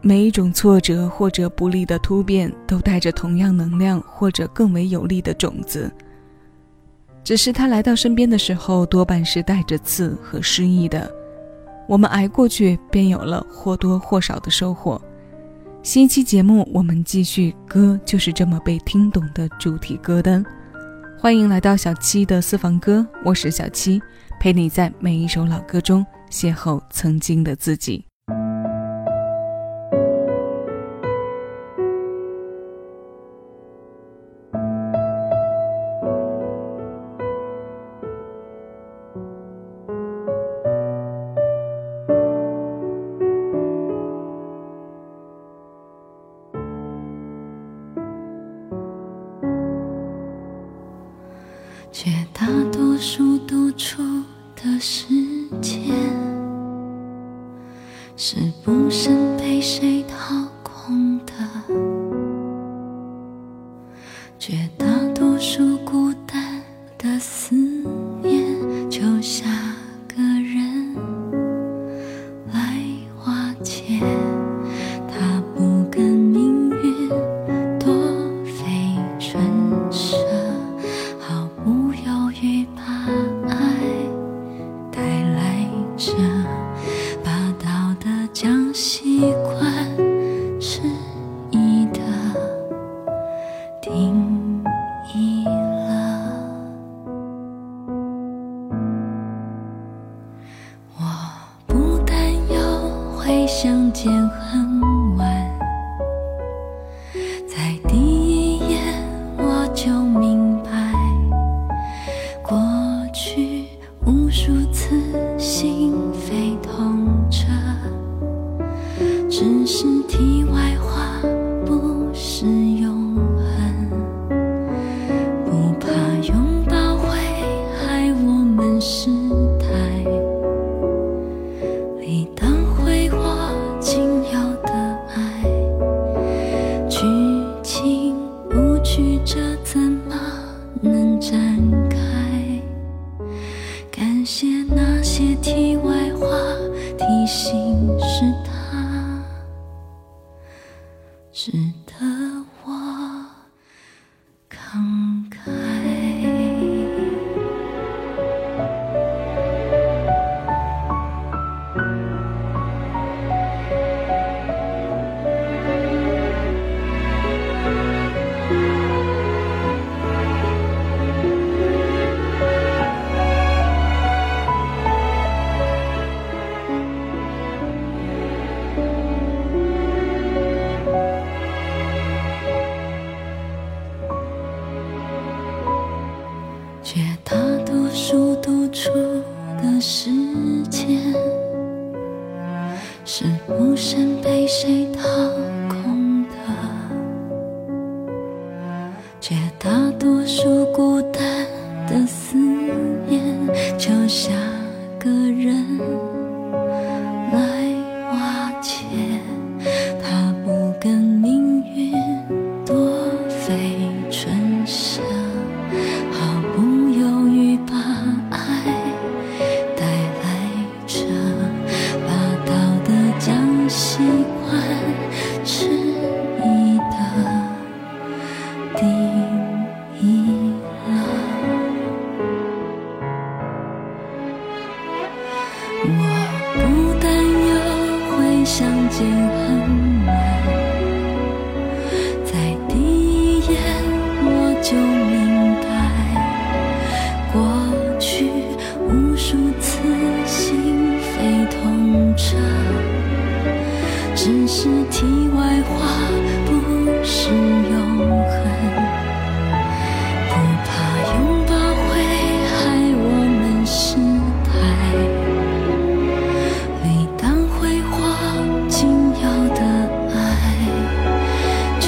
每一种挫折或者不利的突变，都带着同样能量或者更为有力的种子。只是它来到身边的时候，多半是带着刺和失意的。我们挨过去，便有了或多或少的收获。新一期节目，我们继续歌，就是这么被听懂的主题歌单。欢迎来到小七的私房歌，我是小七，陪你在每一首老歌中邂逅曾经的自己。tongue. 孤身被谁掏空我不担忧会相见很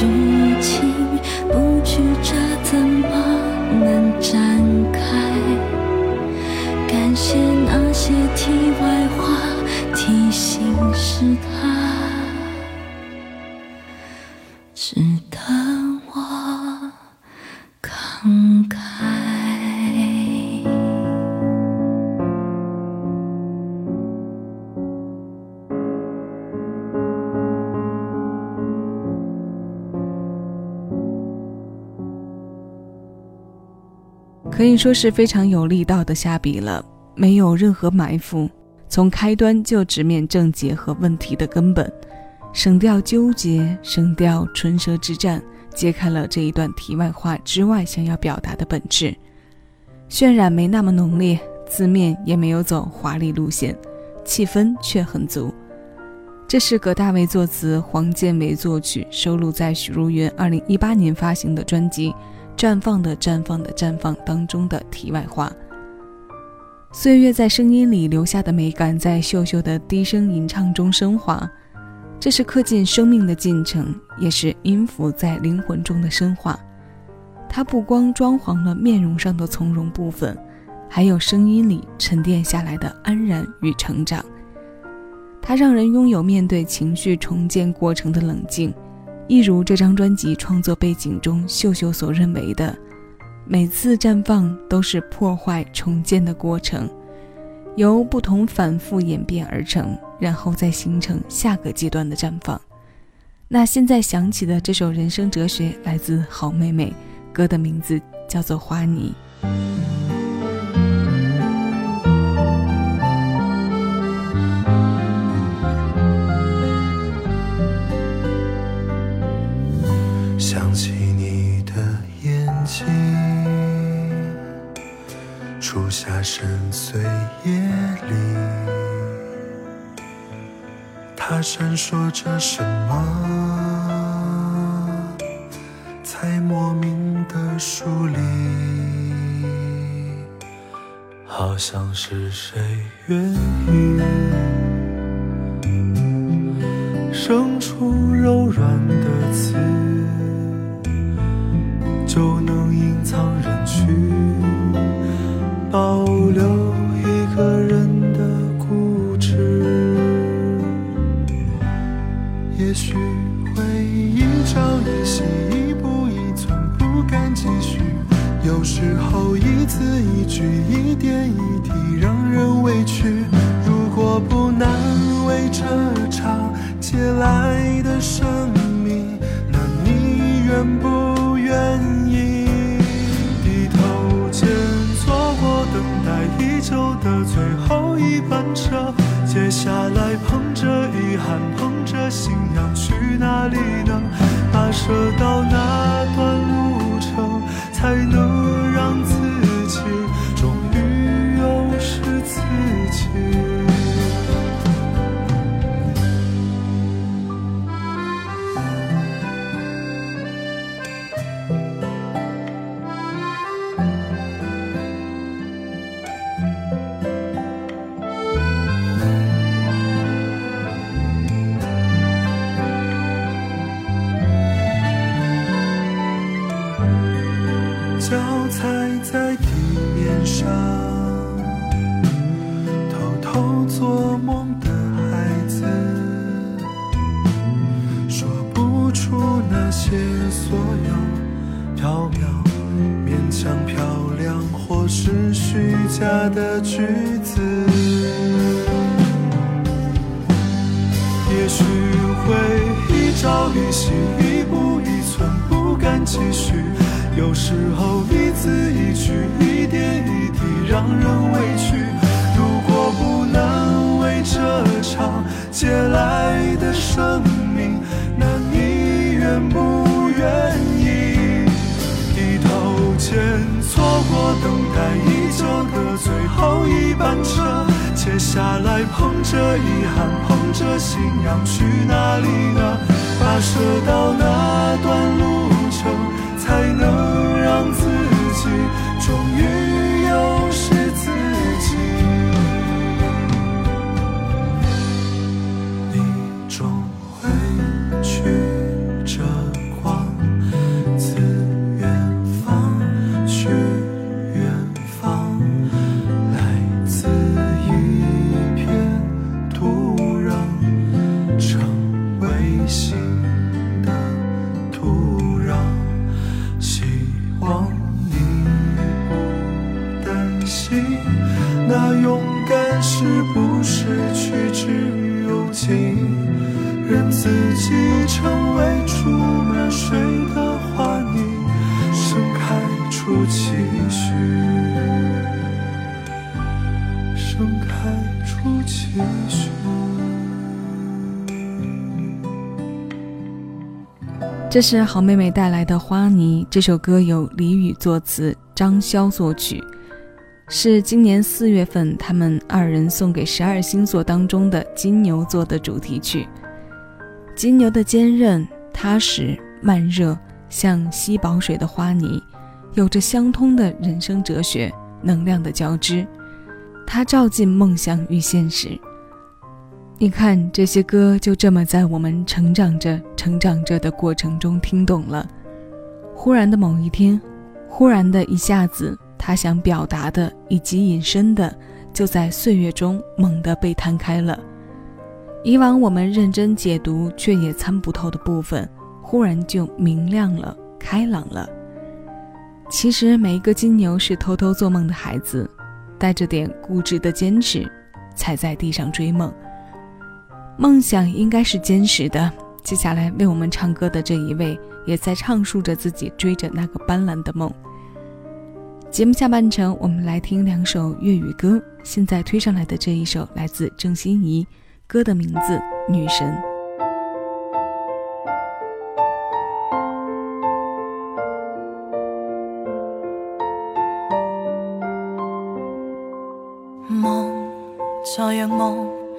剧情不曲折，怎么能展开？感谢那些题外话，提醒是他，可以说是非常有力道的下笔了，没有任何埋伏，从开端就直面症结和问题的根本，省掉纠结，省掉唇舌之战，揭开了这一段题外话之外想要表达的本质。渲染没那么浓烈，字面也没有走华丽路线，气氛却很足。这是葛大为作词，黄建为作曲，收录在许茹芸2018年发行的专辑《绽放的绽放的绽放》当中的题外话。岁月在声音里留下的美感，在秀秀的低声吟唱中升华。这是刻进生命的进程，也是音符在灵魂中的深化。它不光装潢了面容上的从容部分，还有声音里沉淀下来的安然与成长。它让人拥有面对情绪重建过程的冷静，一如这张专辑创作背景中秀秀所认为的，每次绽放都是破坏重建的过程，由不同反复演变而成，然后再形成下个阶段的绽放。那现在响起的这首人生哲学来自好妹妹，歌的名字叫做《花泥》。它闪烁着什么？在莫名的疏离，好像是谁愿意生出柔软的刺，所有缥缈、勉强漂亮或是虚假的句子，也许会一朝一夕，一步一寸，不敢继续。有时候一字一句，一点一滴，让人委屈。如果不能为这场借来的生命，那你愿不捧着遗憾，捧着信仰去哪里呢？跋涉到那段路程，才能让自心的土壤。希望你不担心，那勇敢是不是去之有尽？任自己成为出卖水的花，你盛开出。这是好妹妹带来的《花泥》这首歌，由李宇作词，张潇作曲，是今年四月份他们二人送给十二星座当中的金牛座的主题曲。金牛的坚韧、踏实、慢热，像吸饱水的花泥，有着相通的人生哲学，能量的交织，它照进梦想与现实。你看，这些歌就这么在我们成长着、成长着的过程中听懂了。忽然的某一天，忽然的一下子，他想表达的以及隐身的，就在岁月中猛地被摊开了。以往我们认真解读却也参不透的部分，忽然就明亮了、开朗了。其实每一个金牛是偷偷做梦的孩子，带着点固执的坚持，踩在地上追梦。梦想应该是坚实的。接下来为我们唱歌的这一位，也在唱述着自己追着那个斑斓的梦。节目下半程，我们来听两首粤语歌。现在推上来的这一首来自郑欣宜，歌的名字《女神》。梦，在仰望。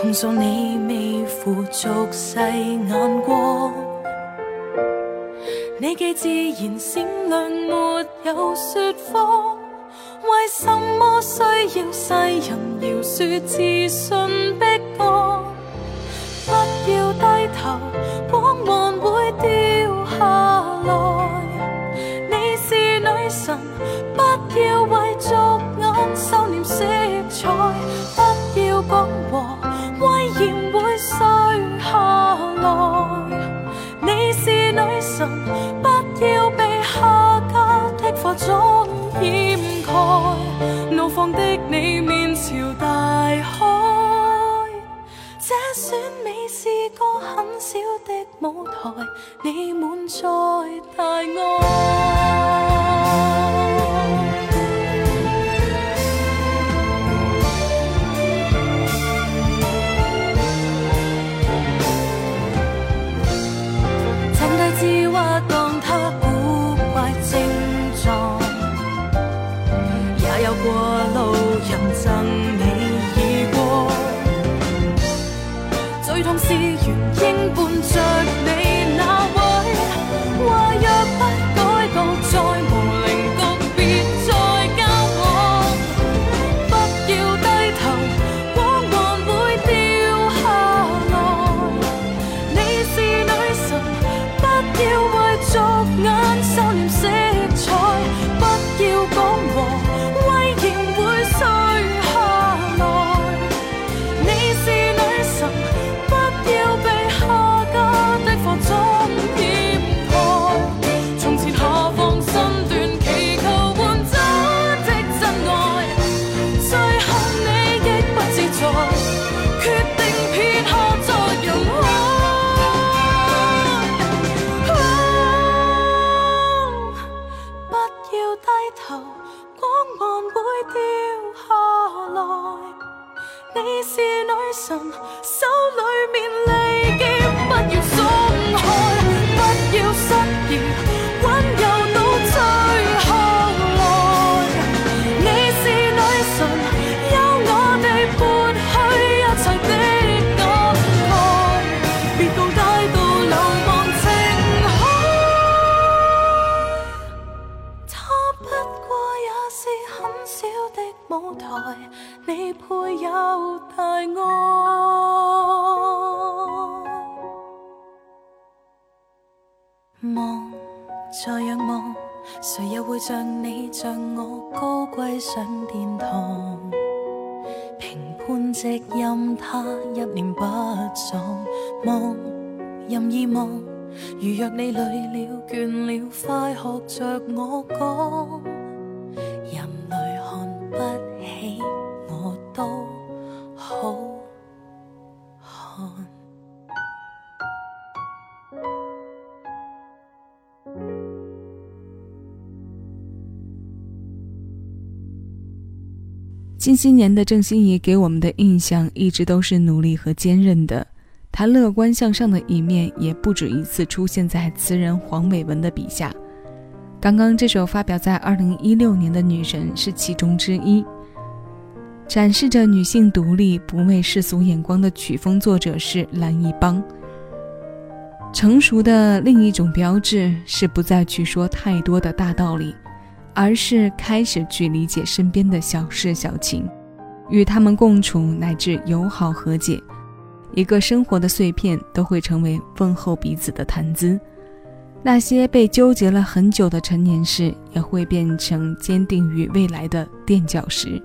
控诉你未负俗世眼光，你既自然闪亮，没有说谎，为什么需要世人饶恕自信逼降？不要低头，光环会掉下来。你是女神，不要为俗眼收敛色彩，不要讲和。威严会碎下来。你是女神，不要被下家的化妆掩盖。怒放的你面朝大海，这选美是个很小的舞台，你满载大爱。掉下来。你是女神望，再仰望。谁又会像你像我高贵上殿堂？评判直任他一念不爽，望任意望。如若你累了倦了，快学着我讲。近些年的郑欣宜给我们的印象一直都是努力和坚韧的，她乐观向上的一面也不止一次出现在词人黄伟文的笔下。刚刚这首发表在2016年的《女神》是其中之一，展示着女性独立、不畏世俗眼光的曲风作者是蓝一邦。成熟的另一种标志是不再去说太多的大道理。而是开始去理解身边的小事小情，与他们共处乃至友好和解。一个生活的碎片都会成为问候彼此的谈资，那些被纠结了很久的陈年事也会变成坚定于未来的垫脚石。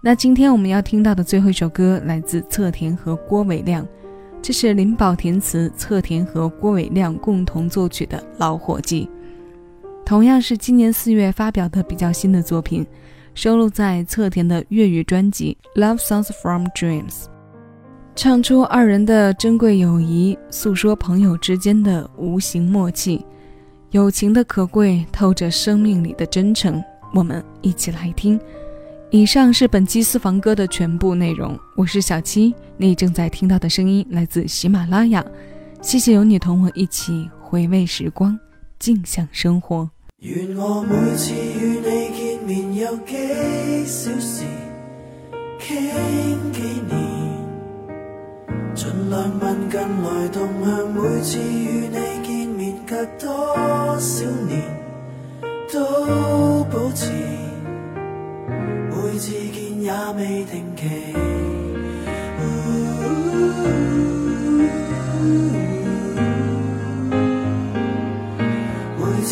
那今天我们要听到的最后一首歌来自侧田和郭伟亮，这是林宝填词，侧田和郭伟亮共同作曲的《老伙计》。同样是今年四月发表的比较新的作品，收录在侧田的粤语专辑《Love Songs from Dreams》，唱出二人的珍贵友谊，诉说朋友之间的无形默契，友情的可贵透着生命里的真诚。我们一起来听。以上是本期私房歌的全部内容，我是小七，你正在听到的声音来自喜马拉雅。谢谢有你同我一起回味时光，静享生活。愿我每次与你见面有几小时，倾几年，尽量问近来动向。每次与你见面隔多少年，都保持，每次见也未定期。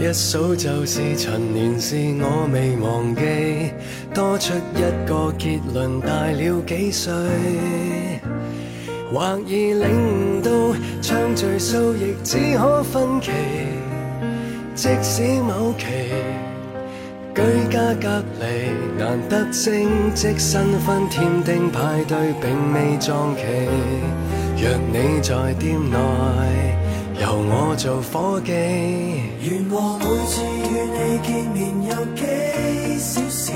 一数就是陈年事，我未忘记。多出一个结论，大了几岁，或已领悟到，唱聚数亦只可分期，即使某期。居家隔离，难得升职新婚添丁派对，并未撞期。若你在店内，由我做伙计。愿我每次与你见面有几小时，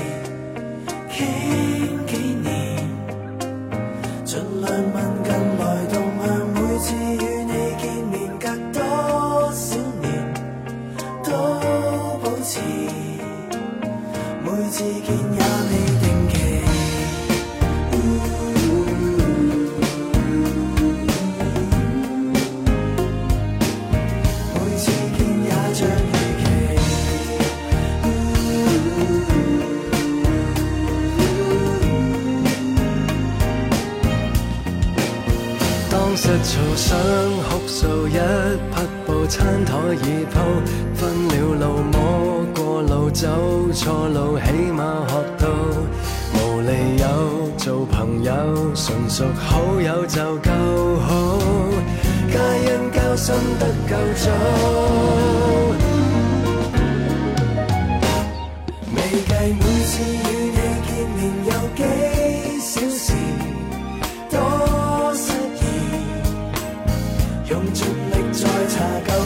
想哭诉，一匹布餐台已铺，分了路摸过路，走错路，起码学到无理由做朋友，纯属好友就够好，皆因交心得够早。未计每次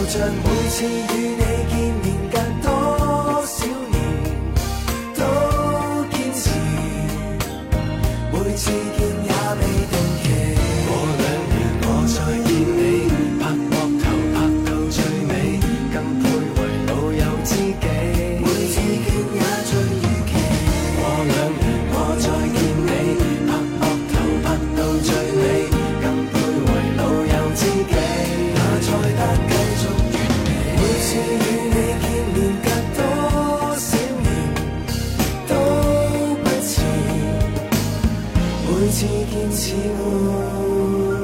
像。每次与你见似见似愛。